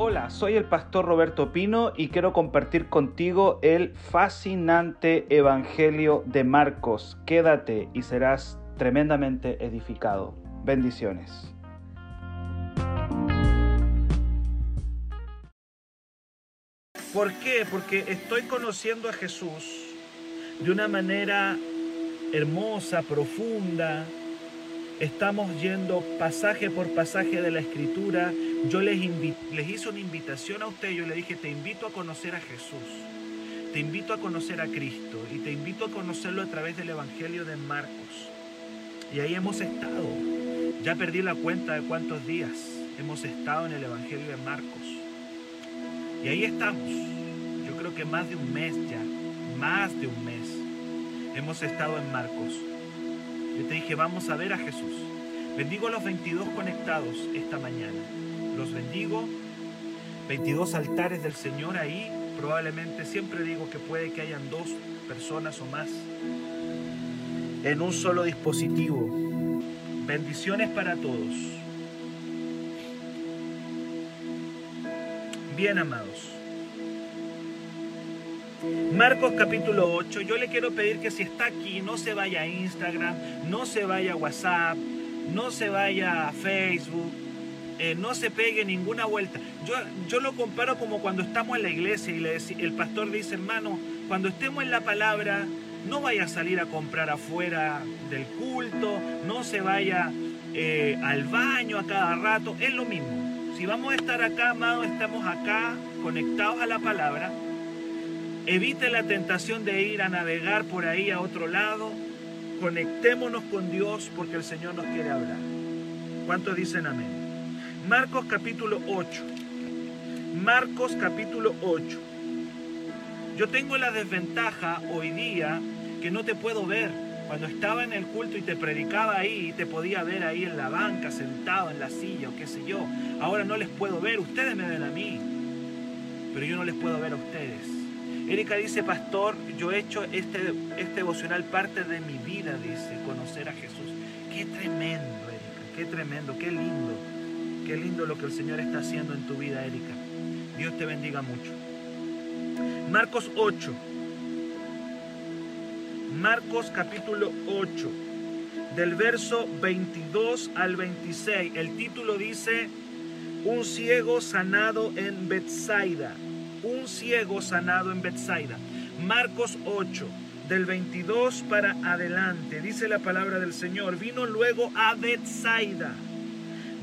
Hola, soy el pastor Roberto Pino y quiero compartir contigo el fascinante Evangelio de Marcos. Quédate y serás tremendamente edificado. Bendiciones. ¿Por qué? Porque estoy conociendo a Jesús de una manera hermosa, profunda. Estamos yendo pasaje por pasaje de la escritura. Yo les, les hice una invitación a usted. Yo le dije, te invito a conocer a Jesús. Te invito a conocer a Cristo. Y te invito a conocerlo a través del Evangelio de Marcos. Y ahí hemos estado. Ya perdí la cuenta de cuántos días hemos estado en el Evangelio de Marcos. Y ahí estamos. Yo creo que más de un mes ya. Más de un mes hemos estado en Marcos. Yo te dije, vamos a ver a Jesús. Bendigo a los 22 conectados esta mañana. Los bendigo. 22 altares del Señor ahí. Probablemente siempre digo que puede que hayan dos personas o más en un solo dispositivo. Bendiciones para todos. Bien amados. Marcos capítulo 8, yo le quiero pedir que si está aquí no se vaya a Instagram, no se vaya a WhatsApp, no se vaya a Facebook, eh, no se pegue ninguna vuelta. Yo, yo lo comparo como cuando estamos en la iglesia y el pastor dice, hermano, cuando estemos en la palabra, no vaya a salir a comprar afuera del culto, no se vaya eh, al baño a cada rato, es lo mismo. Si vamos a estar acá, amado, estamos acá conectados a la palabra Evite la tentación de ir a navegar por ahí a otro lado. Conectémonos con Dios porque el Señor nos quiere hablar. ¿Cuántos dicen amén? Marcos capítulo 8. Marcos capítulo 8. Yo tengo la desventaja hoy día que no te puedo ver. Cuando estaba en el culto y te predicaba ahí, te podía ver ahí en la banca, sentado en la silla o qué sé yo. Ahora no les puedo ver, ustedes me ven a mí, pero yo no les puedo ver a ustedes. Erika dice, pastor, yo he hecho este, este devocional parte de mi vida, dice, conocer a Jesús. Qué tremendo, Erika, qué tremendo, qué lindo, qué lindo lo que el Señor está haciendo en tu vida, Erika. Dios te bendiga mucho. Marcos 8. Marcos capítulo 8, del verso 22 al 26. El título dice, un ciego sanado en Bethsaida un ciego sanado en Bethsaida. Marcos 8, del 22 para adelante, dice la palabra del Señor, vino luego a Bethsaida.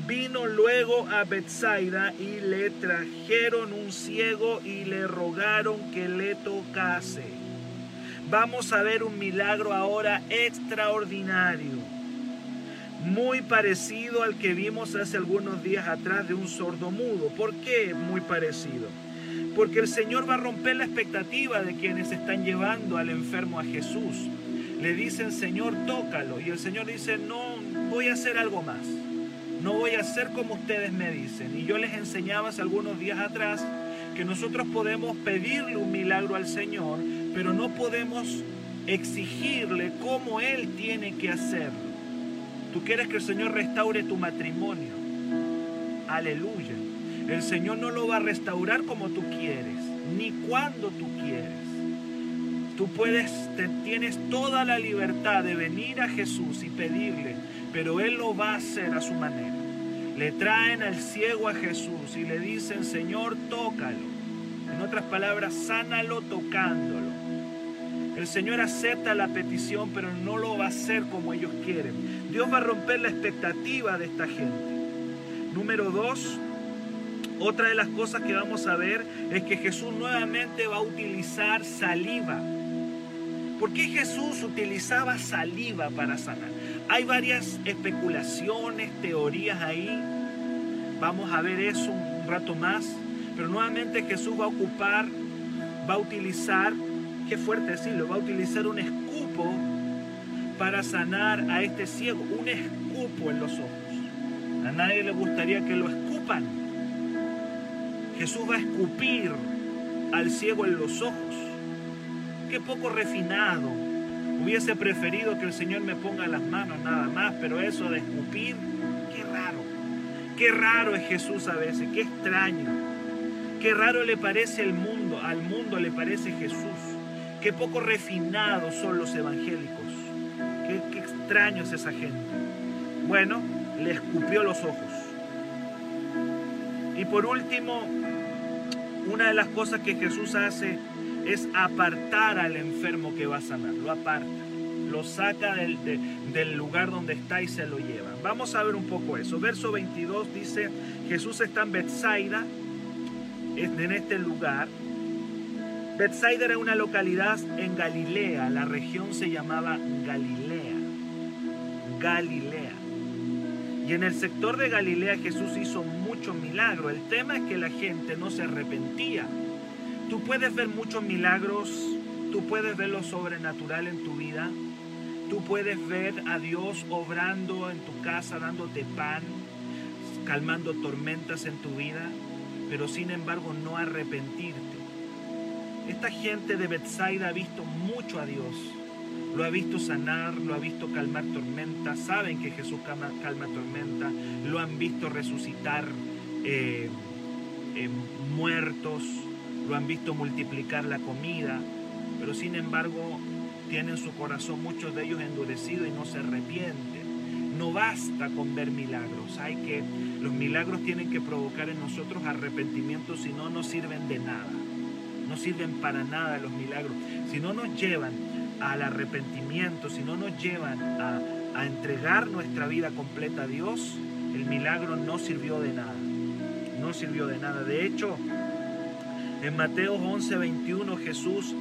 Vino luego a Bethsaida y le trajeron un ciego y le rogaron que le tocase. Vamos a ver un milagro ahora extraordinario, muy parecido al que vimos hace algunos días atrás de un sordo mudo. ¿Por qué muy parecido? Porque el Señor va a romper la expectativa de quienes están llevando al enfermo a Jesús. Le dicen, Señor, tócalo. Y el Señor dice, no, voy a hacer algo más. No voy a hacer como ustedes me dicen. Y yo les enseñaba hace algunos días atrás que nosotros podemos pedirle un milagro al Señor, pero no podemos exigirle cómo Él tiene que hacerlo. Tú quieres que el Señor restaure tu matrimonio. Aleluya. El Señor no lo va a restaurar como tú quieres, ni cuando tú quieres. Tú puedes, tienes toda la libertad de venir a Jesús y pedirle, pero Él lo va a hacer a su manera. Le traen al ciego a Jesús y le dicen, Señor, tócalo. En otras palabras, sánalo tocándolo. El Señor acepta la petición, pero no lo va a hacer como ellos quieren. Dios va a romper la expectativa de esta gente. Número dos, otra de las cosas que vamos a ver es que Jesús nuevamente va a utilizar saliva. ¿Por qué Jesús utilizaba saliva para sanar? Hay varias especulaciones, teorías ahí. Vamos a ver eso un rato más. Pero nuevamente Jesús va a ocupar, va a utilizar, qué fuerte decirlo, va a utilizar un escupo para sanar a este ciego. Un escupo en los ojos. A nadie le gustaría que lo escupan. Jesús va a escupir al ciego en los ojos. Qué poco refinado. Hubiese preferido que el Señor me ponga las manos nada más, pero eso de escupir, qué raro. Qué raro es Jesús a veces, qué extraño. Qué raro le parece el mundo, al mundo le parece Jesús. Qué poco refinados son los evangélicos. Qué, qué extraño es esa gente. Bueno, le escupió los ojos. Y por último, una de las cosas que Jesús hace es apartar al enfermo que va a sanar. Lo aparta. Lo saca del, lugar donde está y se lo lleva. Vamos a ver un poco eso. Verso 22 dice, Jesús está en Bethsaida, en este lugar. Bethsaida era una localidad en Galilea, la región se llamaba Galilea. Galilea. Y en el sector de Galilea Jesús hizo muchos milagros. El tema es que la gente no se arrepentía. Tú puedes ver muchos milagros, tú puedes ver lo sobrenatural en tu vida, tú puedes ver a Dios obrando en tu casa, dándote pan, calmando tormentas en tu vida, pero sin embargo no arrepentirte. Esta gente de Bethsaida ha visto mucho a Dios, lo ha visto sanar, lo ha visto calmar tormentas, saben que Jesús calma, calma tormentas, lo han visto resucitar eh, eh, muertos, lo han visto multiplicar la comida, pero sin embargo tienen su corazón muchos de ellos endurecido y no se arrepienten. No basta con ver milagros, hay que los milagros tienen que provocar en nosotros arrepentimiento, si no no sirven de nada. No sirven para nada los milagros, si no nos llevan al arrepentimiento, si no nos llevan a, a entregar nuestra vida completa a Dios, el milagro no sirvió de nada. No sirvió de nada. De hecho, en Mateo 11, 21 Jesús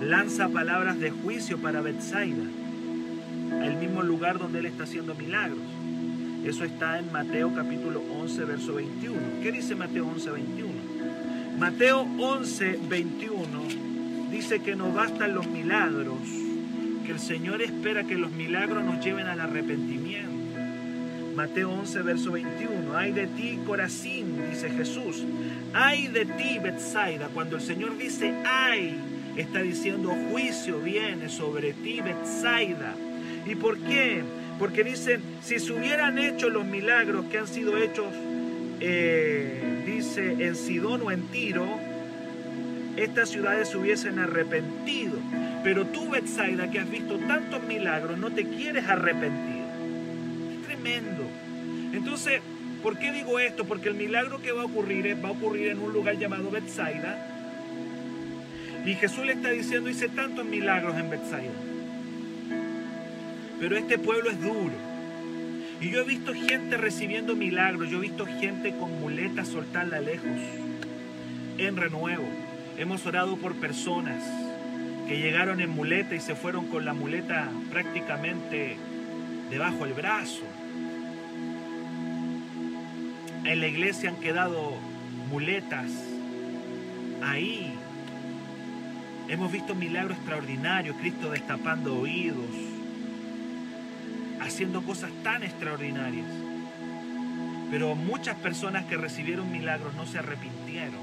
lanza palabras de juicio para Bethsaida, el mismo lugar donde él está haciendo milagros. Eso está en Mateo capítulo 11, verso 21. ¿Qué dice Mateo 11, 21? Mateo 11, 21 dice que no bastan los milagros, que el Señor espera que los milagros nos lleven al arrepentimiento. Mateo 11, verso 21. Ay de ti, Corazín, dice Jesús. Ay de ti, Bethsaida. Cuando el Señor dice ay, está diciendo juicio viene sobre ti, Bethsaida. ¿Y por qué? Porque dicen, si se hubieran hecho los milagros que han sido hechos, eh, dice, en Sidón o en Tiro, estas ciudades se hubiesen arrepentido. Pero tú, Bethsaida, que has visto tantos milagros, no te quieres arrepentir. Es tremendo. Entonces, ¿por qué digo esto? Porque el milagro que va a ocurrir va a ocurrir en un lugar llamado Bethsaida. Y Jesús le está diciendo, hice tantos milagros en Bethsaida. Pero este pueblo es duro. Y yo he visto gente recibiendo milagros, yo he visto gente con muletas soltarla lejos, en renuevo. Hemos orado por personas que llegaron en muleta y se fueron con la muleta prácticamente debajo del brazo. En la iglesia han quedado muletas ahí. Hemos visto milagros extraordinarios, Cristo destapando oídos, haciendo cosas tan extraordinarias. Pero muchas personas que recibieron milagros no se arrepintieron.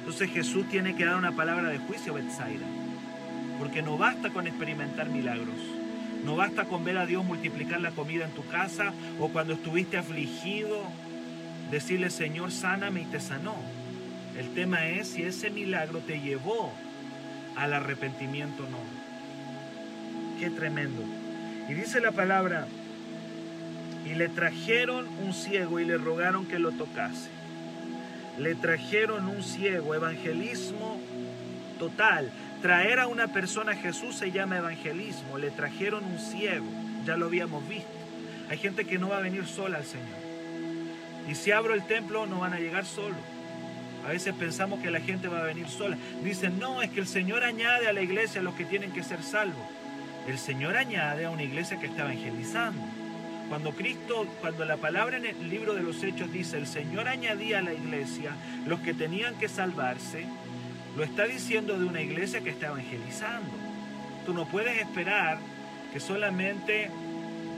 Entonces Jesús tiene que dar una palabra de juicio a Bethsaida. Porque no basta con experimentar milagros. No basta con ver a Dios multiplicar la comida en tu casa o cuando estuviste afligido, decirle, Señor, sáname y te sanó. El tema es si ese milagro te llevó al arrepentimiento o no. Qué tremendo. Y dice la palabra, y le trajeron un ciego y le rogaron que lo tocase. Le trajeron un ciego, evangelismo total. Traer a una persona a Jesús se llama evangelismo. Le trajeron un ciego, ya lo habíamos visto. Hay gente que no va a venir sola al Señor. Y si abro el templo no van a llegar solos. A veces pensamos que la gente va a venir sola. Dicen, no, es que el Señor añade a la iglesia a los que tienen que ser salvos. El Señor añade a una iglesia que está evangelizando. Cuando Cristo, cuando la palabra en el libro de los Hechos dice, el Señor añadía a la iglesia los que tenían que salvarse, lo está diciendo de una iglesia que está evangelizando. Tú no puedes esperar que solamente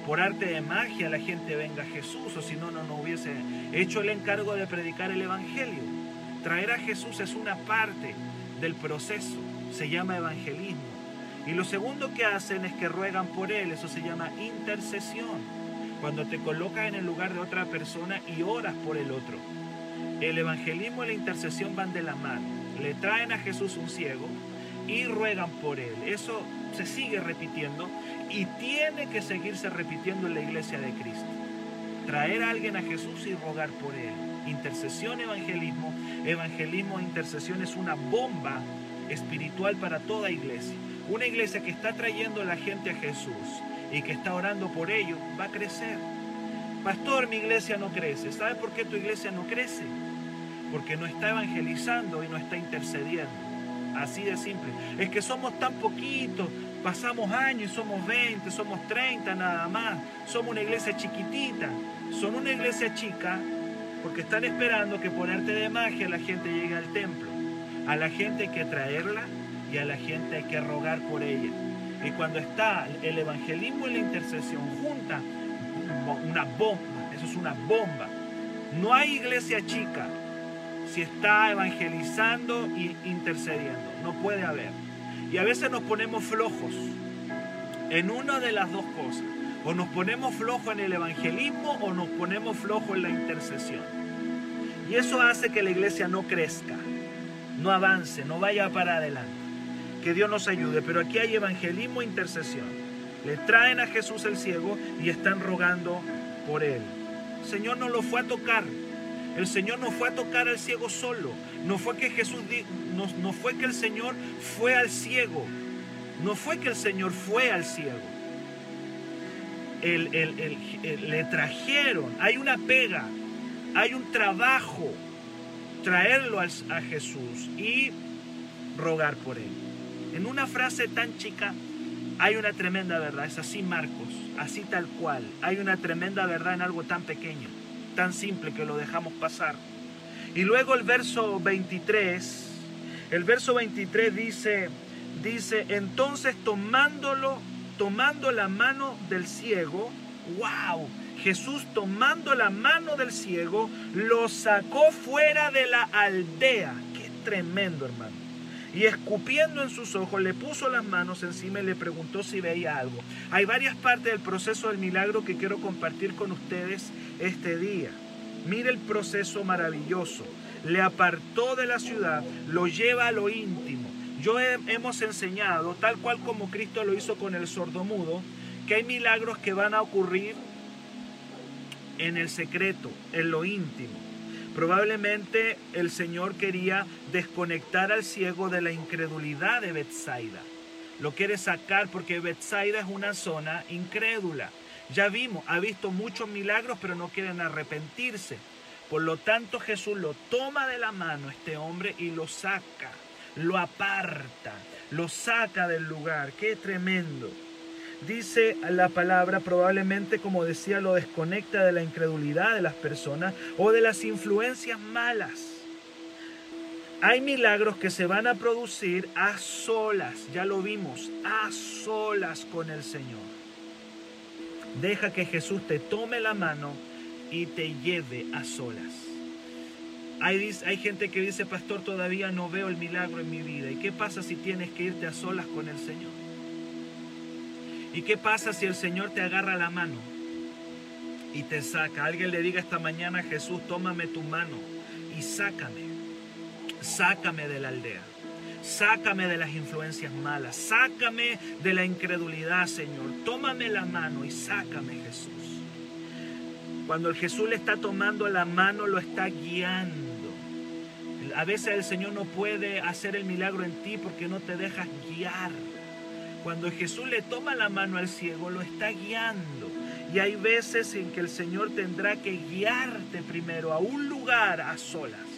por arte de magia la gente venga a Jesús, o si no, no nos hubiese hecho el encargo de predicar el Evangelio. Traer a Jesús es una parte del proceso, se llama evangelismo. Y lo segundo que hacen es que ruegan por Él, eso se llama intercesión. Cuando te colocas en el lugar de otra persona y oras por el otro. el evangelismo y la intercesión van de la mano. Le traen a Jesús un ciego y ruegan por él. Eso se sigue repitiendo y tiene que seguirse repitiendo en la iglesia de Cristo. Traer a alguien a Jesús y rogar por él. Intercesión, evangelismo. Evangelismo e intercesión es una bomba espiritual para toda iglesia. Una iglesia que está trayendo a la gente a Jesús y que está orando por ellos va a crecer. Pastor, mi iglesia no crece. ¿Sabe por qué tu iglesia no crece? Porque no está evangelizando y no está intercediendo. Así de simple. Es que somos tan poquitos, pasamos años y somos 20, somos 30 nada más. Somos una iglesia chiquitita. Son una iglesia chica porque están esperando que por arte de magia la gente llegue al templo. A la gente hay que traerla y a la gente hay que rogar por ella. Y cuando está el evangelismo y la intercesión junta, una bomba, eso es una bomba. No hay iglesia chica si está evangelizando y intercediendo. No puede haber. Y a veces nos ponemos flojos en una de las dos cosas. O nos ponemos flojos en el evangelismo o nos ponemos flojos en la intercesión. Y eso hace que la iglesia no crezca, no avance, no vaya para adelante. Que Dios nos ayude. Pero aquí hay evangelismo e intercesión. Le traen a Jesús el ciego y están rogando por él. Señor no lo fue a tocar. El Señor no fue a tocar al ciego solo. No fue que Jesús no, no fue que el Señor fue al ciego. No fue que el Señor fue al ciego. El, le trajeron. Hay una pega. Hay un trabajo. Traerlo a Jesús y rogar por él. En una frase tan chica hay una tremenda verdad. Es así Marcos. Así tal cual. Hay una tremenda verdad en algo tan pequeño tan simple que lo dejamos pasar. Y luego el verso 23, el verso 23 dice, dice, entonces tomándolo, tomando la mano del ciego, wow, Jesús tomando la mano del ciego, lo sacó fuera de la aldea. Qué tremendo, hermano y escupiendo en sus ojos le puso las manos encima y le preguntó si veía algo. Hay varias partes del proceso del milagro que quiero compartir con ustedes este día. Mire el proceso maravilloso. Le apartó de la ciudad, lo lleva a lo íntimo. Yo hemos enseñado, tal cual como Cristo lo hizo con el sordomudo, que hay milagros que van a ocurrir en el secreto, en lo íntimo. Probablemente el Señor quería desconectar al ciego de la incredulidad de Bethsaida. Lo quiere sacar porque Bethsaida es una zona incrédula. Ya vimos, ha visto muchos milagros, pero no quieren arrepentirse. Por lo tanto, Jesús lo toma de la mano este hombre y lo saca, lo aparta, lo saca del lugar. Qué tremendo dice la palabra, probablemente como decía, lo desconecta de la incredulidad de las personas o de las influencias malas. Hay milagros que se van a producir a solas, ya lo vimos, a solas con el Señor. Deja que Jesús te tome la mano y te lleve a solas. Hay, hay, gente que dice, pastor, todavía no veo el milagro en mi vida. ¿Y qué pasa si tienes que irte a solas con el Señor? ¿Y qué pasa si el Señor te agarra la mano y te saca? Alguien le diga esta mañana, Jesús, tómame tu mano y sácame. Sácame de la aldea. Sácame de las influencias malas. Sácame de la incredulidad, Señor. Tómame la mano y sácame, Jesús. Cuando el Jesús le está tomando la mano, lo está guiando. A veces el Señor no puede hacer el milagro en ti porque no te dejas guiar. Cuando Jesús le toma la mano al ciego, lo está guiando. Y hay veces en que el Señor tendrá que guiarte primero a un lugar a solas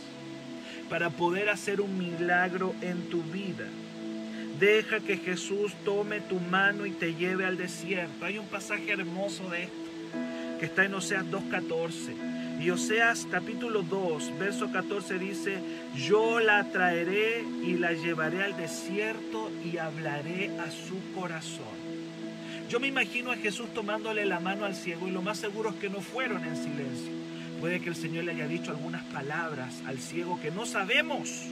para poder hacer un milagro en tu vida. Deja que Jesús tome tu mano y te lleve al desierto. Hay un pasaje hermoso de esto que está en Oseas 2.14 y Oseas capítulo 2, verso 14 dice, yo la traeré y la llevaré al desierto y hablaré a su corazón. Yo me imagino a Jesús tomándole la mano al ciego y lo más seguro es que no fueron en silencio. Puede que el Señor le haya dicho algunas palabras al ciego que no sabemos.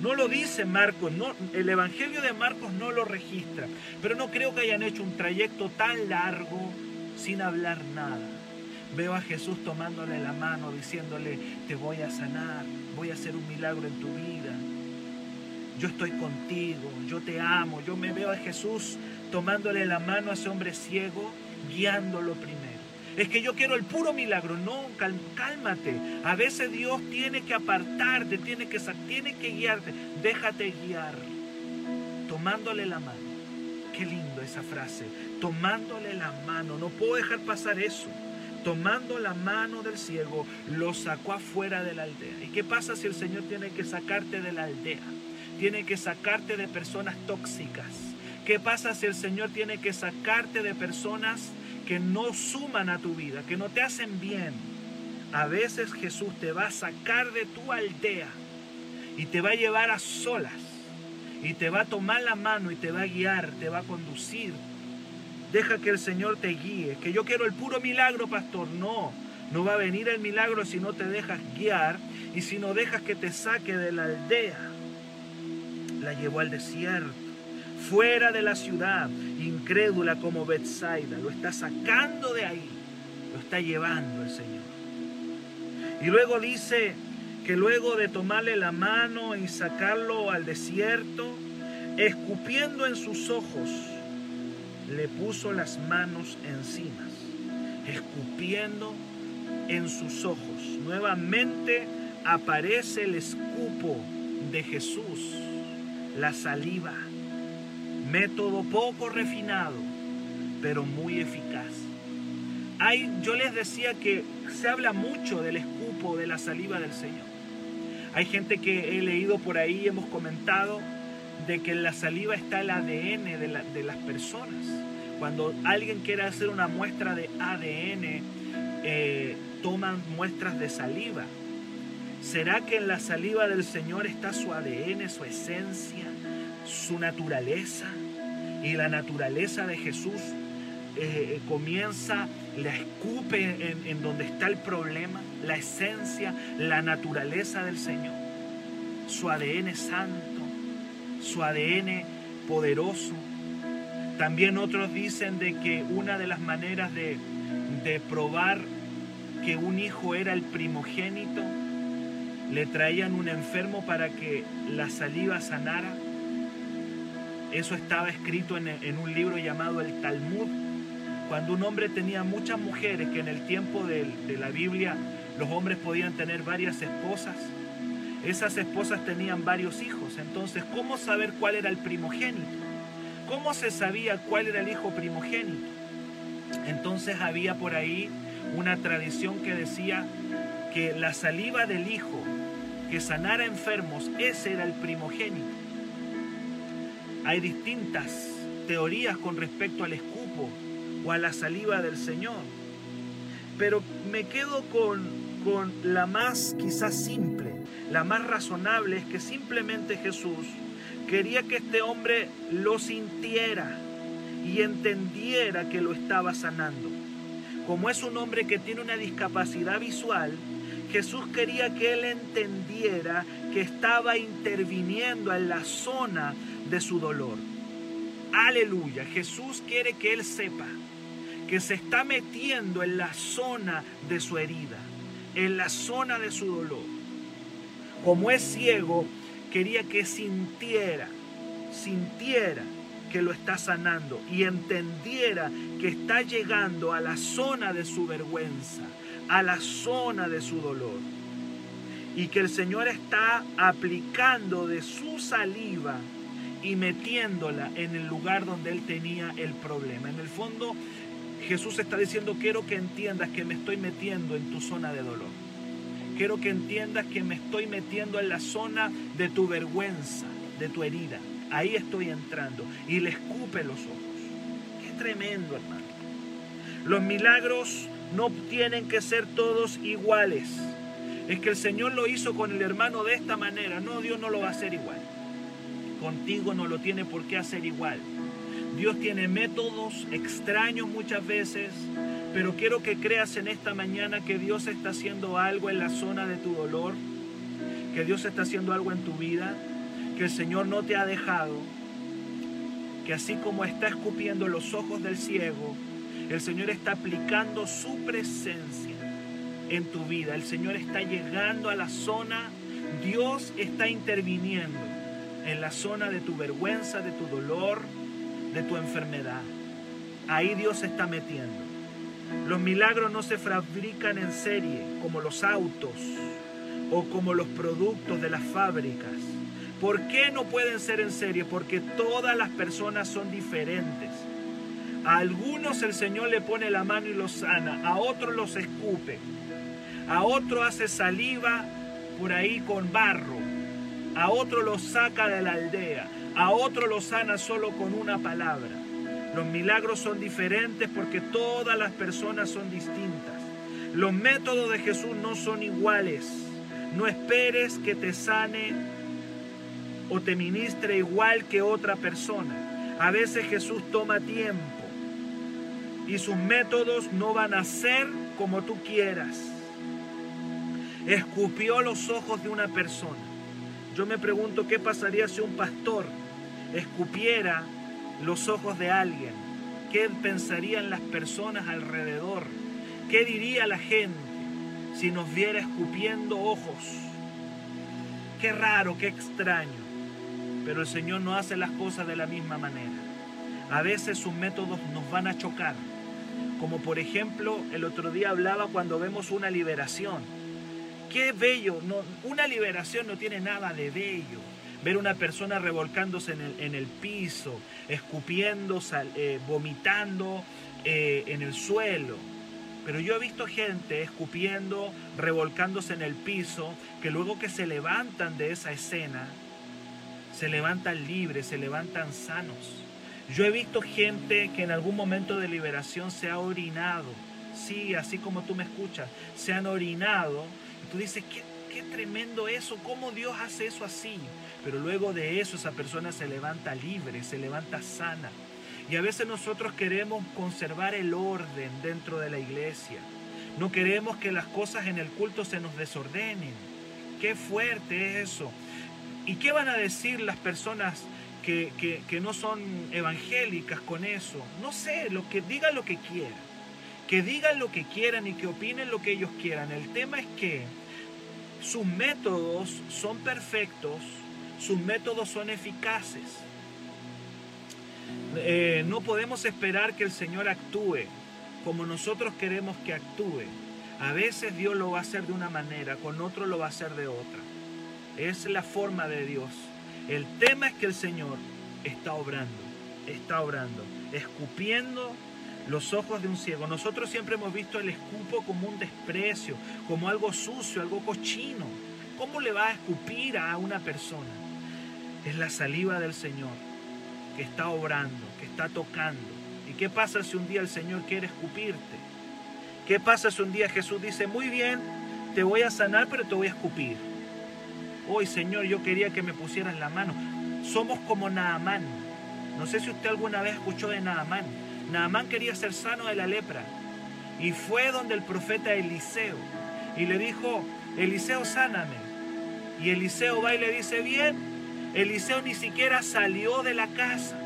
No lo dice Marcos, no, el Evangelio de Marcos no lo registra, pero no creo que hayan hecho un trayecto tan largo sin hablar nada. Veo a Jesús tomándole la mano, diciéndole, te voy a sanar, voy a hacer un milagro en tu vida. Yo estoy contigo, yo te amo. Yo me veo a Jesús tomándole la mano a ese hombre ciego, guiándolo primero. Es que yo quiero el puro milagro. No, cálmate. A veces Dios tiene que apartarte, tiene que, tiene que guiarte. Déjate guiar. Tomándole la mano. Qué lindo esa frase. Tomándole la mano. No puedo dejar pasar eso. Tomando la mano del ciego, lo sacó afuera de la aldea. ¿Y qué pasa si el Señor tiene que sacarte de la aldea? Tiene que sacarte de personas tóxicas. ¿Qué pasa si el Señor tiene que sacarte de personas que no suman a tu vida, que no te hacen bien? A veces Jesús te va a sacar de tu aldea y te va a llevar a solas y te va a tomar la mano y te va a guiar, te va a conducir. Deja que el Señor te guíe, que yo quiero el puro milagro, pastor. No, no va a venir el milagro si no te dejas guiar y si no dejas que te saque de la aldea. La llevó al desierto, fuera de la ciudad, incrédula como Bethsaida. Lo está sacando de ahí, lo está llevando el Señor. Y luego dice, que luego de tomarle la mano y sacarlo al desierto, escupiendo en sus ojos, le puso las manos encima, escupiendo en sus ojos. Nuevamente aparece el escupo de Jesús, la saliva, método poco refinado, pero muy eficaz. Hay, yo les decía que se habla mucho del escupo de la saliva del Señor. Hay gente que he leído por ahí, hemos comentado, de que en la saliva está el ADN de, las personas. Cuando alguien quiere hacer una muestra de ADN, eh, toman muestras de saliva. ¿Será que en la saliva del Señor está su ADN, su esencia, su naturaleza? Y la naturaleza de Jesús eh, comienza, la escupe en, en donde está el problema, la esencia, la naturaleza del Señor, su ADN santo, su ADN poderoso. También otros dicen de que una de las maneras de, de probar que un hijo era el primogénito, le traían un enfermo para que la saliva sanara. Eso estaba escrito en, un libro llamado el Talmud, cuando un hombre tenía muchas mujeres, que en el tiempo de, la Biblia los hombres podían tener varias esposas, esas esposas tenían varios hijos. Entonces, ¿cómo saber cuál era el primogénito? ¿Cómo se sabía cuál era el hijo primogénito? Entonces había por ahí una tradición que decía que la saliva del hijo que sanara enfermos, ese era el primogénito. Hay distintas teorías con respecto al escupo o a la saliva del Señor. Pero me quedo con, con la más quizás simple, la más razonable, es que simplemente Jesús quería que este hombre lo sintiera y entendiera que lo estaba sanando. Como es un hombre que tiene una discapacidad visual, Jesús quería que él entendiera que estaba interviniendo en la zona de su dolor. Aleluya, Jesús quiere que él sepa que se está metiendo en la zona de su herida, en la zona de su dolor. Como es ciego, quería que sintiera, sintiera que lo está sanando y entendiera que está llegando a la zona de su vergüenza, a la zona de su dolor. Y que el Señor está aplicando de su saliva y metiéndola en el lugar donde él tenía el problema. En el fondo, Jesús está diciendo, quiero que entiendas que me estoy metiendo en tu zona de dolor. Quiero que entiendas que me estoy metiendo en la zona de tu vergüenza, de tu herida. Ahí estoy entrando y le escupe los ojos. Qué tremendo, hermano. Los milagros no tienen que ser todos iguales. Es que el Señor lo hizo con el hermano de esta manera. No, Dios no lo va a hacer igual. Contigo no lo tiene por qué hacer igual. Dios tiene métodos extraños muchas veces, pero quiero que creas en esta mañana que Dios está haciendo algo en la zona de tu dolor, que Dios está haciendo algo en tu vida, que el Señor no te ha dejado, que así como está escupiendo los ojos del ciego, El Señor está aplicando su presencia en tu vida. El Señor está llegando a la zona. Dios está interviniendo en la zona de tu vergüenza, de tu dolor, de tu enfermedad. Ahí Dios se está metiendo. Los milagros no se fabrican en serie como los autos o como los productos de las fábricas. ¿Por qué no pueden ser en serie? Porque todas las personas son diferentes. A algunos el Señor le pone la mano y los sana, a otros los escupe, a otro hace saliva por ahí con barro, a otro los saca de la aldea, a otro lo sana solo con una palabra. Los milagros son diferentes porque todas las personas son distintas. Los métodos de Jesús no son iguales. No esperes que te sane o te ministre igual que otra persona. A veces Jesús toma tiempo y sus métodos no van a ser como tú quieras. Escupió los ojos de una persona. Yo me pregunto qué pasaría si un pastor escupiera los ojos de alguien. ¿Qué pensarían las personas alrededor? ¿Qué diría la gente si nos viera escupiendo ojos? Qué raro, qué extraño. Pero el Señor no hace las cosas de la misma manera. A veces sus métodos nos van a chocar. Como por ejemplo, el otro día hablaba cuando vemos una liberación. Qué bello, una liberación no tiene nada de bello ver una persona revolcándose en el, piso, escupiendo, eh, vomitando eh, en el suelo. Pero yo he visto gente escupiendo, revolcándose en el piso, que luego que se levantan de esa escena, se levantan libres, se levantan sanos. Yo he visto gente que en algún momento de liberación se ha orinado. Sí, así como tú me escuchas, se han orinado. Tú dices, ¿qué, qué tremendo eso, cómo Dios hace eso así. Pero luego de eso esa persona se levanta libre, se levanta sana. Y a veces nosotros queremos conservar el orden dentro de la iglesia. No queremos que las cosas en el culto se nos desordenen. Qué fuerte es eso. ¿Y qué van a decir las personas que, que, no son evangélicas con eso? No sé, lo que digan lo que quieran. Que digan lo que quieran y que opinen lo que ellos quieran. El tema es que sus métodos son perfectos sus métodos son eficaces. Eh, no podemos esperar que el Señor actúe como nosotros queremos que actúe. A veces Dios lo va a hacer de una manera, con otro lo va a hacer de otra. Es la forma de Dios. El tema es que el Señor está obrando, está obrando, escupiendo los ojos de un ciego. Nosotros siempre hemos visto el escupo como un desprecio, como algo sucio, algo cochino. ¿Cómo le va a escupir a una persona? Es la saliva del Señor que está obrando, que está tocando. ¿Y qué pasa si un día el Señor quiere escupirte? ¿Qué pasa si un día Jesús dice, muy bien, te voy a sanar, pero te voy a escupir? Hoy, Señor, yo quería que me pusieras la mano. Somos como Naamán. No sé si usted alguna vez escuchó de Naamán. Naamán quería ser sano de la lepra. Y fue donde el profeta Eliseo. Y le dijo, Eliseo, sáname. Y Eliseo va y le dice, bien, Eliseo ni siquiera salió de la casa.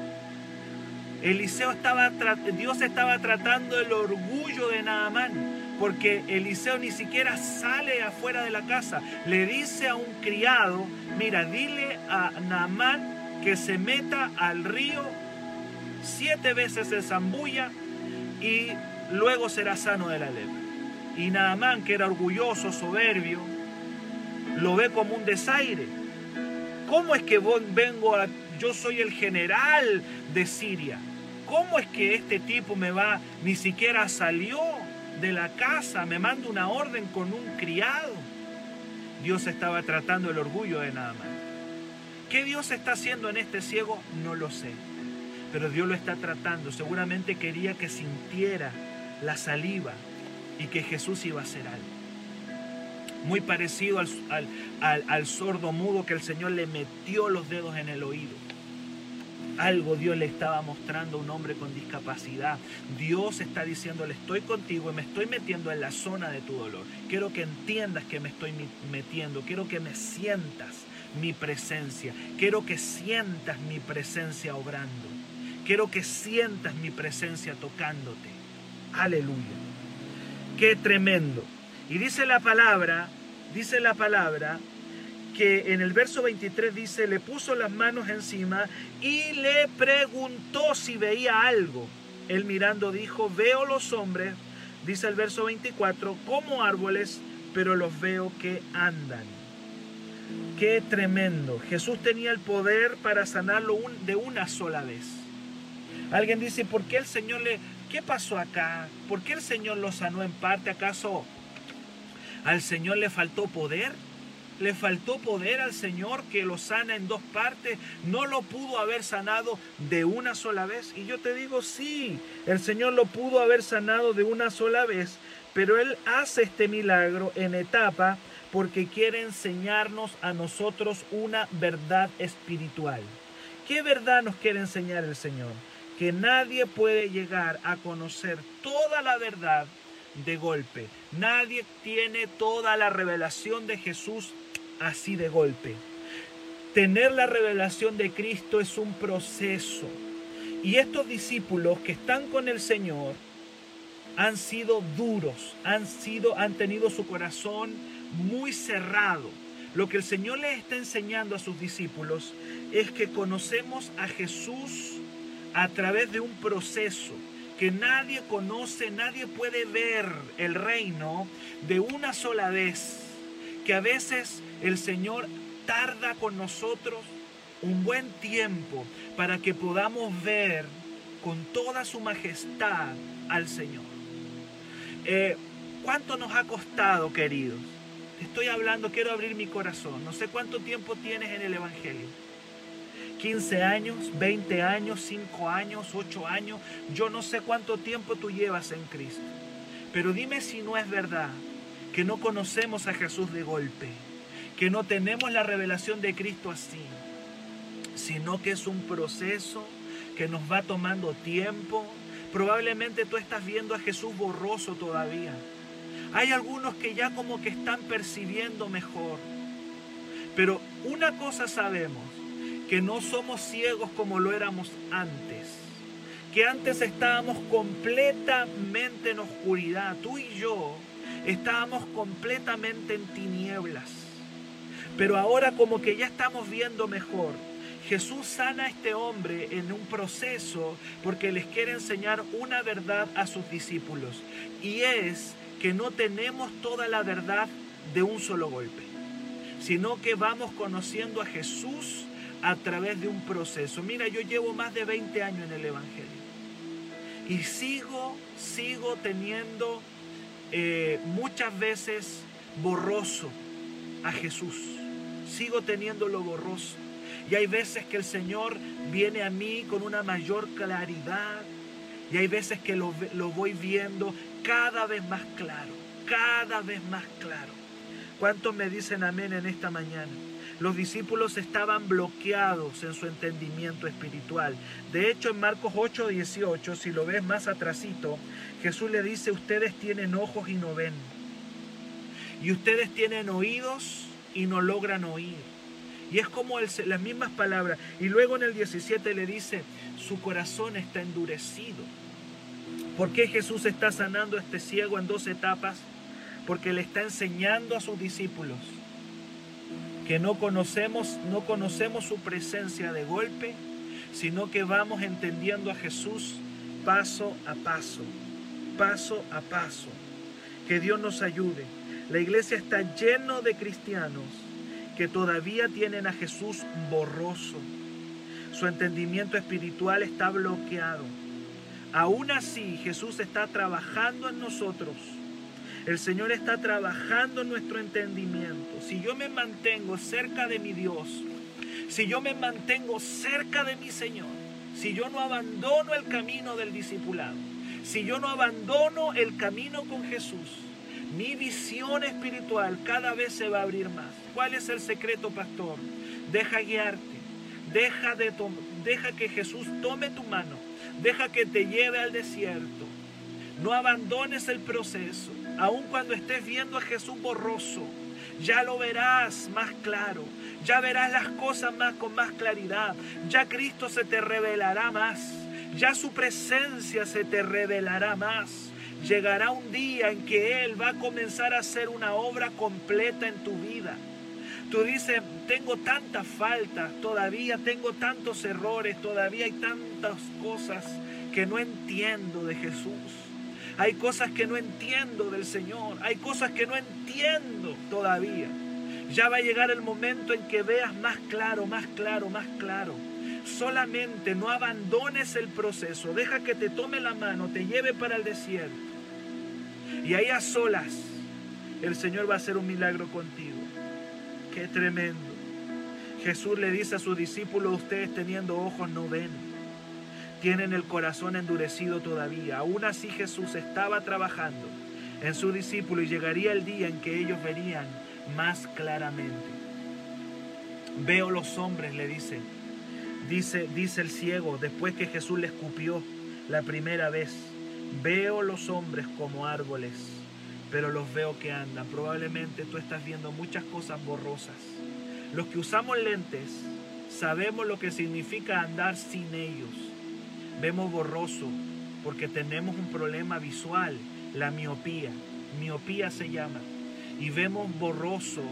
Eliseo estaba, Dios estaba tratando el orgullo de Naamán, porque Eliseo ni siquiera sale afuera de la casa. Le dice a un criado, mira, dile a Naamán que se meta al río siete veces se zambulla y luego será sano de la lepra. Y Naamán, que era orgulloso, soberbio, lo ve como un desaire ¿Cómo es que vengo a... Yo soy el general de Siria. ¿Cómo es que este tipo me va... Ni siquiera salió de la casa, me manda una orden con un criado. Dios estaba tratando el orgullo de nada más. ¿Qué Dios está haciendo en este ciego? No lo sé. Pero Dios lo está tratando. Seguramente quería que sintiera la saliva y que Jesús iba a hacer algo muy parecido al, sordo mudo que el Señor le metió los dedos en el oído. Algo Dios le estaba mostrando a un hombre con discapacidad. Dios está diciéndole, estoy contigo y me estoy metiendo en la zona de tu dolor. Quiero que entiendas que me estoy metiendo. Quiero que me sientas mi presencia. Quiero que sientas mi presencia obrando. Quiero que sientas mi presencia tocándote. Aleluya. Qué tremendo. Y dice la palabra, dice la palabra que en el verso 23 dice, le puso las manos encima y le preguntó si veía algo. Él mirando dijo, veo los hombres, dice el verso 24, como árboles, pero los veo que andan. Qué tremendo. Jesús tenía el poder para sanarlo de una sola vez. Alguien dice, ¿por qué el Señor le... ¿Qué pasó acá? ¿Por qué el Señor lo sanó en parte? ¿Acaso al Señor le faltó poder? le faltó poder al Señor que lo sana en dos partes, no lo pudo haber sanado de una sola vez. Y yo te digo, sí, el Señor lo pudo haber sanado de una sola vez, pero Él hace este milagro en etapa porque quiere enseñarnos a nosotros una verdad espiritual. ¿Qué verdad nos quiere enseñar el Señor? Que nadie puede llegar a conocer toda la verdad de golpe. Nadie tiene toda la revelación de Jesús así de golpe. Tener la revelación de Cristo es un proceso. Y estos discípulos que están con el Señor han sido duros, han sido han tenido su corazón muy cerrado. Lo que el Señor les está enseñando a sus discípulos es que conocemos a Jesús a través de un proceso que nadie conoce, nadie puede ver el reino de una sola vez, que a veces el Señor tarda con nosotros un buen tiempo para que podamos ver con toda su majestad al Señor. Eh, ¿Cuánto nos ha costado, queridos? Estoy hablando, quiero abrir mi corazón. No sé cuánto tiempo tienes en el Evangelio. 15 años, 20 años, 5 años, 8 años. Yo no sé cuánto tiempo tú llevas en Cristo. Pero dime si no es verdad que no conocemos a Jesús de golpe que no tenemos la revelación de Cristo así, sino que es un proceso que nos va tomando tiempo. Probablemente tú estás viendo a Jesús borroso todavía. Hay algunos que ya como que están percibiendo mejor. Pero una cosa sabemos, que no somos ciegos como lo éramos antes. Que antes estábamos completamente en oscuridad. Tú y yo estábamos completamente en tinieblas. Pero ahora como que ya estamos viendo mejor. Jesús sana a este hombre en un proceso porque les quiere enseñar una verdad a sus discípulos. Y es que no tenemos toda la verdad de un solo golpe, sino que vamos conociendo a Jesús a través de un proceso. Mira, yo llevo más de 20 años en el Evangelio y sigo, sigo teniendo eh, muchas veces borroso a Jesús sigo teniéndolo borroso. Y hay veces que el Señor viene a mí con una mayor claridad. Y hay veces que lo, lo voy viendo cada vez más claro, cada vez más claro. ¿Cuántos me dicen amén en esta mañana? Los discípulos estaban bloqueados en su entendimiento espiritual. De hecho, en Marcos 8, 18, si lo ves más atrasito, Jesús le dice, ustedes tienen ojos y no ven. Y ustedes tienen oídos y no logran oír. Y es como las mismas palabras. Y luego en el 17 le dice, su corazón está endurecido. ¿Por qué Jesús está sanando a este ciego en dos etapas? Porque le está enseñando a sus discípulos que no conocemos, no conocemos su presencia de golpe, sino que vamos entendiendo a Jesús paso a paso, paso a paso. Que Dios nos ayude. La iglesia está lleno de cristianos que todavía tienen a Jesús borroso. Su entendimiento espiritual está bloqueado. Aún así, Jesús está trabajando en nosotros. El Señor está trabajando en nuestro entendimiento. Si yo me mantengo cerca de mi Dios, si yo me mantengo cerca de mi Señor, si yo no abandono el camino del discipulado, si yo no abandono el camino con Jesús, mi visión espiritual cada vez se va a abrir más. ¿Cuál es el secreto, pastor? Deja guiarte. Deja, de deja que Jesús tome tu mano. Deja que te lleve al desierto. No abandones el proceso. Aun cuando estés viendo a Jesús borroso, ya lo verás más claro. Ya verás las cosas más con más claridad. Ya Cristo se te revelará más. Ya su presencia se te revelará más Llegará un día en que Él va a comenzar a hacer una obra completa en tu vida. Tú dices, tengo tantas faltas, todavía tengo tantos errores, todavía hay tantas cosas que no entiendo de Jesús. Hay cosas que no entiendo del Señor. Hay cosas que no entiendo todavía. Ya va a llegar el momento en que veas más claro, más claro, más claro. Solamente no abandones el proceso. Deja que te tome la mano, te lleve para el desierto. Y ahí a solas el Señor va a hacer un milagro contigo. Qué tremendo. Jesús le dice a sus discípulos, ustedes teniendo ojos no ven. Tienen el corazón endurecido todavía. Aún así Jesús estaba trabajando en su discípulo y llegaría el día en que ellos verían más claramente. Veo los hombres, le dice. Dice, dice el ciego, después que Jesús le escupió la primera vez. Veo los hombres como árboles pero los veo que andan. Probablemente tú estás viendo muchas cosas borrosas. Los que usamos lentes sabemos lo que significa andar sin ellos. Vemos borroso porque tenemos un problema visual, la miopía. Miopía se llama. Y vemos borroso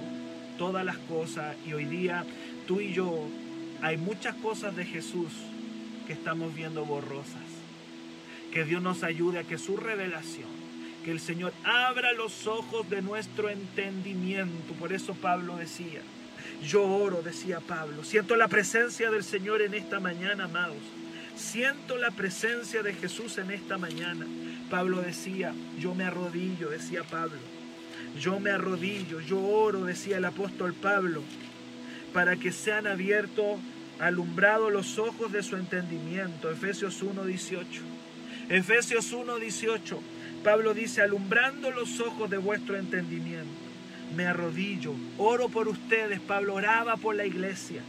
todas las cosas y hoy día tú y yo hay muchas cosas de Jesús que estamos viendo borrosas. Que Dios nos ayude a que su revelación que el Señor abra los ojos de nuestro entendimiento. Por eso Pablo decía, yo oro, decía Pablo, siento la presencia del Señor en esta mañana, amados. Siento la presencia de Jesús en esta mañana. Pablo decía, yo me arrodillo, decía Pablo. Yo me arrodillo, yo oro, decía el apóstol Pablo, para que sean abiertos, alumbrados los ojos de su entendimiento. Efesios 1.18. Efesios 1.18 Pablo dice, alumbrando los ojos de vuestro entendimiento, me arrodillo, oro por ustedes, Pablo oraba por la iglesia,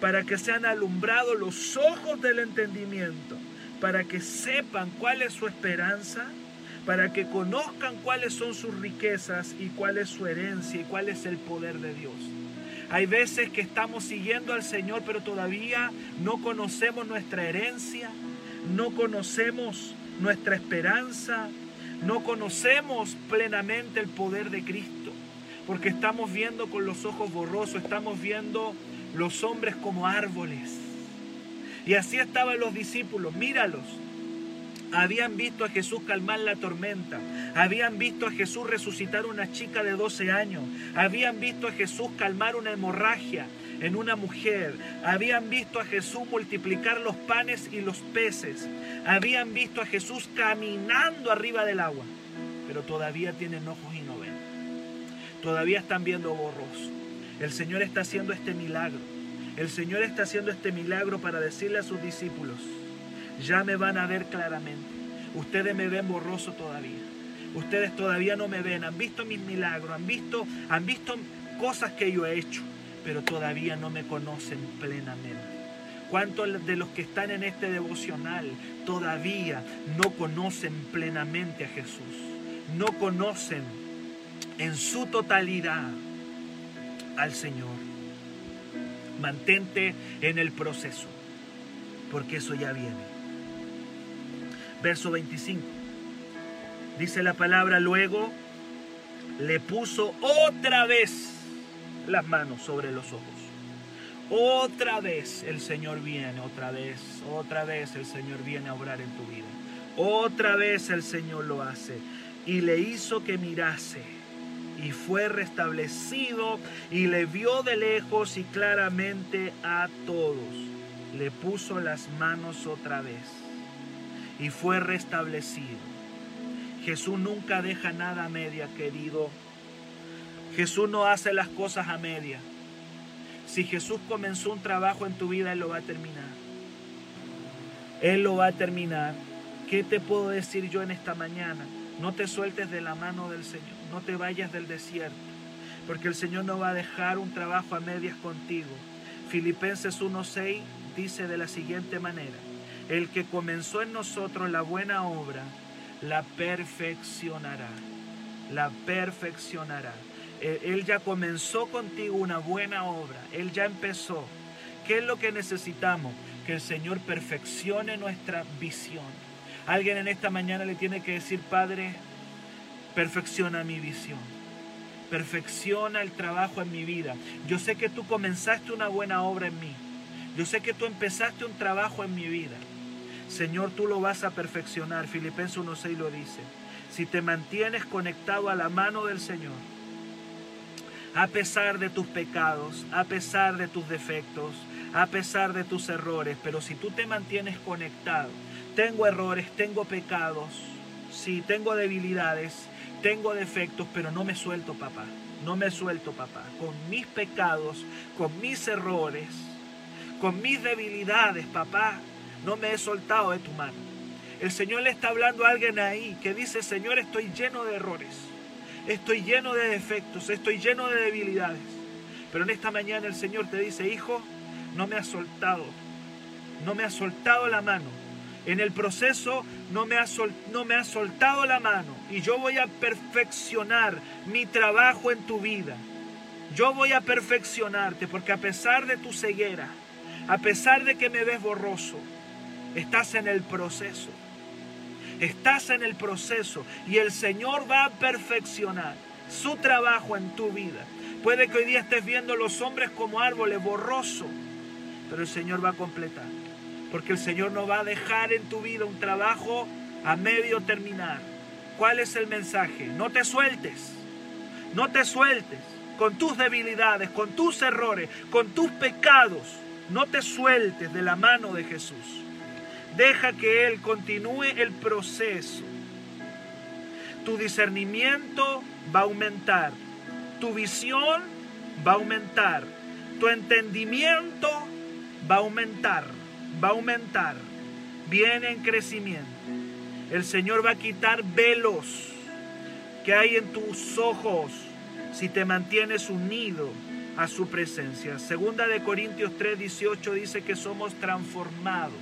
para que sean alumbrados los ojos del entendimiento, para que sepan cuál es su esperanza, para que conozcan cuáles son sus riquezas y cuál es su herencia y cuál es el poder de Dios. Hay veces que estamos siguiendo al Señor, pero todavía no conocemos nuestra herencia, no conocemos nuestra esperanza, no conocemos plenamente el poder de Cristo, porque estamos viendo con los ojos borrosos, estamos viendo los hombres como árboles. Y así estaban los discípulos, míralos. Habían visto a Jesús calmar la tormenta, habían visto a Jesús resucitar una chica de 12 años, habían visto a Jesús calmar una hemorragia, en una mujer. Habían visto a Jesús multiplicar los panes y los peces. Habían visto a Jesús caminando arriba del agua. Pero todavía tienen ojos y no ven. Todavía están viendo borroso. El Señor está haciendo este milagro. El Señor está haciendo este milagro para decirle a sus discípulos, ya me van a ver claramente. Ustedes me ven borroso todavía. Ustedes todavía no me ven, han visto mis milagros, han visto, han visto cosas que yo he hecho pero todavía no me conocen plenamente. ¿Cuántos de los que están en este devocional todavía no conocen plenamente a Jesús? No conocen en su totalidad al Señor. Mantente en el proceso, porque eso ya viene. Verso 25. Dice la palabra, luego le puso otra vez las manos sobre los ojos. Otra vez el Señor viene, otra vez, otra vez el Señor viene a obrar en tu vida. Otra vez el Señor lo hace. Y le hizo que mirase. Y fue restablecido y le vio de lejos y claramente a todos. Le puso las manos otra vez. Y fue restablecido. Jesús nunca deja nada a media, querido Jesús no hace las cosas a media. Si Jesús comenzó un trabajo en tu vida, Él lo va a terminar. Él lo va a terminar. ¿Qué te puedo decir yo en esta mañana? No te sueltes de la mano del Señor. No te vayas del desierto. Porque el Señor no va a dejar un trabajo a medias contigo. Filipenses 1.6 dice de la siguiente manera. El que comenzó en nosotros la buena obra, la perfeccionará. La perfeccionará. Él ya comenzó contigo una buena obra. Él ya empezó. ¿Qué es lo que necesitamos? Que el Señor perfeccione nuestra visión. Alguien en esta mañana le tiene que decir, Padre, perfecciona mi visión. Perfecciona el trabajo en mi vida. Yo sé que tú comenzaste una buena obra en mí. Yo sé que tú empezaste un trabajo en mi vida. Señor, tú lo vas a perfeccionar. Filipenses 1.6 lo dice. Si te mantienes conectado a la mano del Señor, a pesar de tus pecados, a pesar de tus defectos, a pesar de tus errores, pero si tú te mantienes conectado, tengo errores, tengo pecados, sí, tengo debilidades, tengo defectos, pero no me suelto, papá, no me suelto, papá, con mis pecados, con mis errores, con mis debilidades, papá, no me he soltado de tu mano. El Señor le está hablando a alguien ahí que dice, Señor, estoy lleno de errores, estoy lleno de defectos, estoy lleno de debilidades. Pero en esta mañana el Señor te dice, hijo, no me ha soltado, no me ha soltado la mano. En el proceso no me, ha no me ha soltado la mano y yo voy a perfeccionar mi trabajo en tu vida. Yo voy a perfeccionarte porque a pesar de tu ceguera, a pesar de que me ves borroso, estás en el proceso. Estás en el proceso y el Señor va a perfeccionar su trabajo en tu vida. Puede que hoy día estés viendo los hombres como árboles borrosos, pero el Señor va a completar. Porque el Señor no va a dejar en tu vida un trabajo a medio terminar. ¿Cuál es el mensaje? No te sueltes. No te sueltes con tus debilidades, con tus errores, con tus pecados. No te sueltes de la mano de Jesús. Deja que Él continúe el proceso. Tu discernimiento va a aumentar. Tu visión va a aumentar. Tu entendimiento va a aumentar, va a aumentar, viene en crecimiento. El Señor va a quitar velos que hay en tus ojos si te mantienes unido a su presencia. Segunda de Corintios 3:18 dice que somos transformados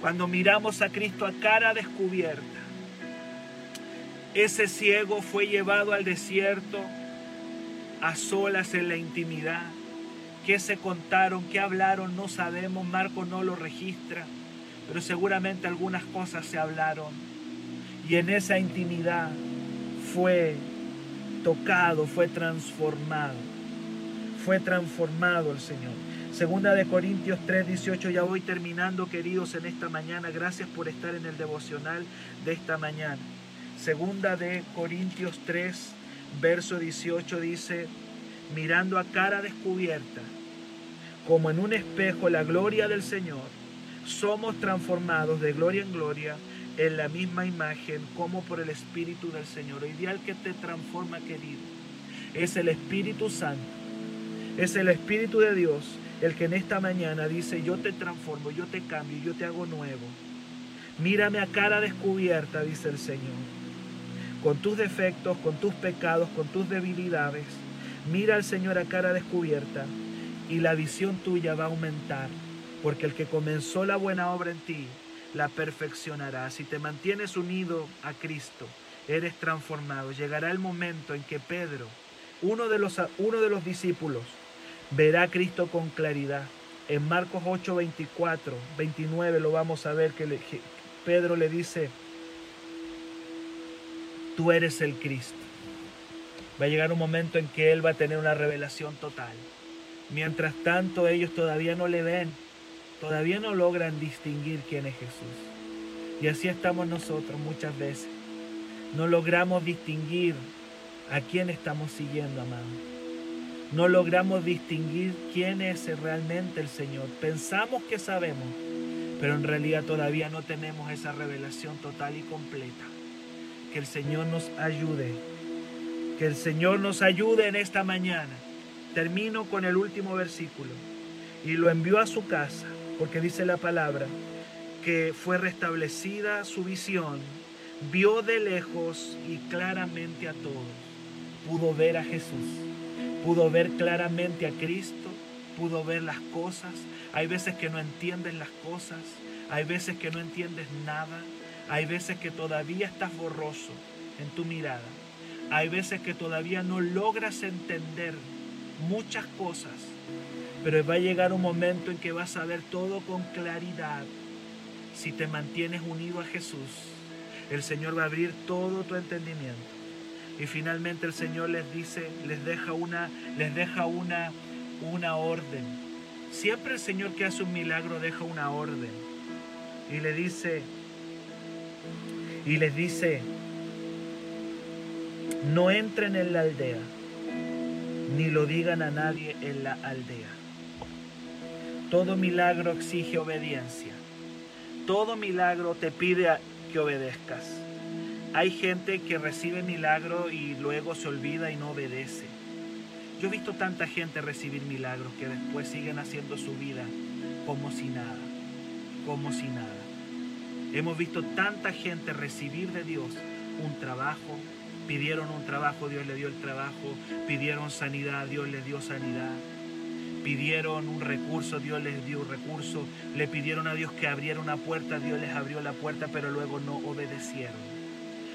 cuando miramos a Cristo a cara descubierta. Ese ciego fue llevado al desierto a solas en la intimidad qué se contaron, qué hablaron, no sabemos, Marco no lo registra, pero seguramente algunas cosas se hablaron. Y en esa intimidad fue tocado, fue transformado, fue transformado el Señor. Segunda de Corintios 3, 18, ya voy terminando queridos en esta mañana, gracias por estar en el devocional de esta mañana. Segunda de Corintios 3, verso 18 dice, mirando a cara descubierta, como en un espejo la gloria del Señor, somos transformados de gloria en gloria en la misma imagen como por el Espíritu del Señor. El que te transforma, querido, es el Espíritu Santo, es el Espíritu de Dios el que en esta mañana dice, yo te transformo, yo te cambio, yo te hago nuevo. Mírame a cara descubierta, dice el Señor, con tus defectos, con tus pecados, con tus debilidades. Mira al Señor a cara descubierta y la visión tuya va a aumentar, porque el que comenzó la buena obra en ti, la perfeccionará. Si te mantienes unido a Cristo, eres transformado. Llegará el momento en que Pedro, uno de los, uno de los discípulos, verá a Cristo con claridad. En Marcos 8, 24, 29 lo vamos a ver que, que Pedro le dice, tú eres el Cristo. Va a llegar un momento en que Él va a tener una revelación total. Mientras tanto ellos todavía no le ven, todavía no logran distinguir quién es Jesús. Y así estamos nosotros muchas veces. No logramos distinguir a quién estamos siguiendo, amado. No logramos distinguir quién es realmente el Señor. Pensamos que sabemos, pero en realidad todavía no tenemos esa revelación total y completa. Que el Señor nos ayude. Que el Señor nos ayude en esta mañana Termino con el último versículo. Y lo envió a su casa, porque dice la palabra, que fue restablecida su visión, vio de lejos y claramente a todos. Pudo ver a Jesús, pudo ver claramente a Cristo, pudo ver las cosas. Hay veces que no entiendes las cosas, hay veces que no entiendes nada, hay veces que todavía estás borroso en tu mirada, hay veces que todavía no logras entender muchas cosas, pero va a llegar un momento en que vas a ver todo con claridad si te mantienes unido a Jesús, el Señor va a abrir todo tu entendimiento. Y finalmente el Señor les dice, les deja una, les deja una, una orden. Siempre el Señor que hace un milagro deja una orden. Y le dice, y les dice, no entren en la aldea, ni lo digan a nadie en la aldea. Todo milagro exige obediencia. Todo milagro te pide que obedezcas. Hay gente que recibe milagro y luego se olvida y no obedece. Yo he visto tanta gente recibir milagros que después siguen haciendo su vida como si nada, como si nada. Hemos visto tanta gente recibir de Dios un trabajo, pidieron un trabajo, Dios le dio el trabajo, pidieron sanidad, Dios les dio sanidad, pidieron un recurso, Dios les dio un recurso, le pidieron a Dios que abriera una puerta, Dios les abrió la puerta, pero luego no obedecieron.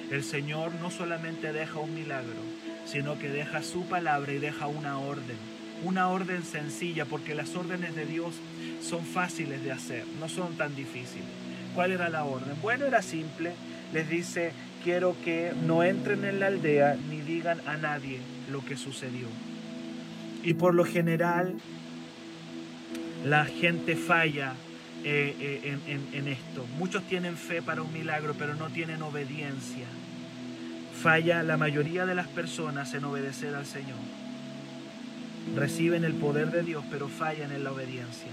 El Señor no solamente deja un milagro, sino que deja su palabra y deja una orden. Una orden sencilla, porque las órdenes de Dios son fáciles de hacer, no son tan difíciles. ¿Cuál era la orden? Bueno, era simple. Les dice, quiero que no entren en la aldea ni digan a nadie lo que sucedió. Y por lo general, la gente falla eh, eh, en, esto. Muchos tienen fe para un milagro, pero no tienen obediencia. Falla la mayoría de las personas en obedecer al Señor. Reciben el poder de Dios, pero fallan en la obediencia.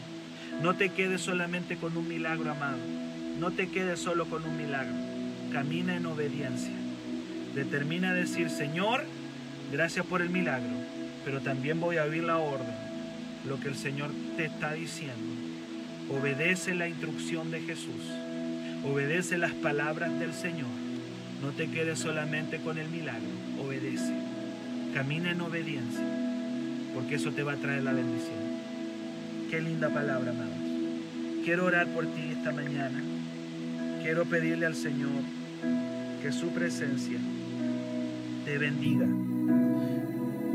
No te quedes solamente con un milagro, amado. No te quedes solo con un milagro. Camina en obediencia. Determina decir, Señor, gracias por el milagro, pero también voy a oír la orden, lo que el Señor te está diciendo Obedece la instrucción de Jesús. Obedece las palabras del Señor. No te quedes solamente con el milagro. Obedece. Camina en obediencia. Porque eso te va a traer la bendición. Qué linda palabra, amados. Quiero orar por ti esta mañana. Quiero pedirle al Señor que su presencia te bendiga.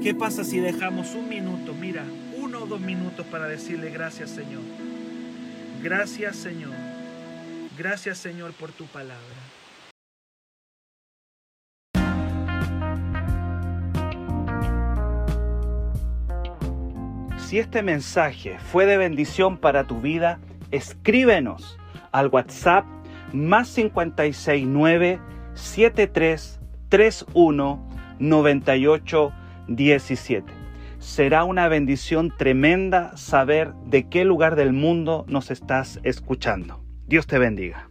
¿Qué pasa si dejamos un minuto, mira, uno o dos minutos para decirle gracias Señor? Gracias Señor. Gracias Señor por tu palabra. Si este mensaje fue de bendición para tu vida, escríbenos al WhatsApp más 569 7331 9817 será una bendición tremenda saber de qué lugar del mundo nos estás escuchando. Dios te bendiga.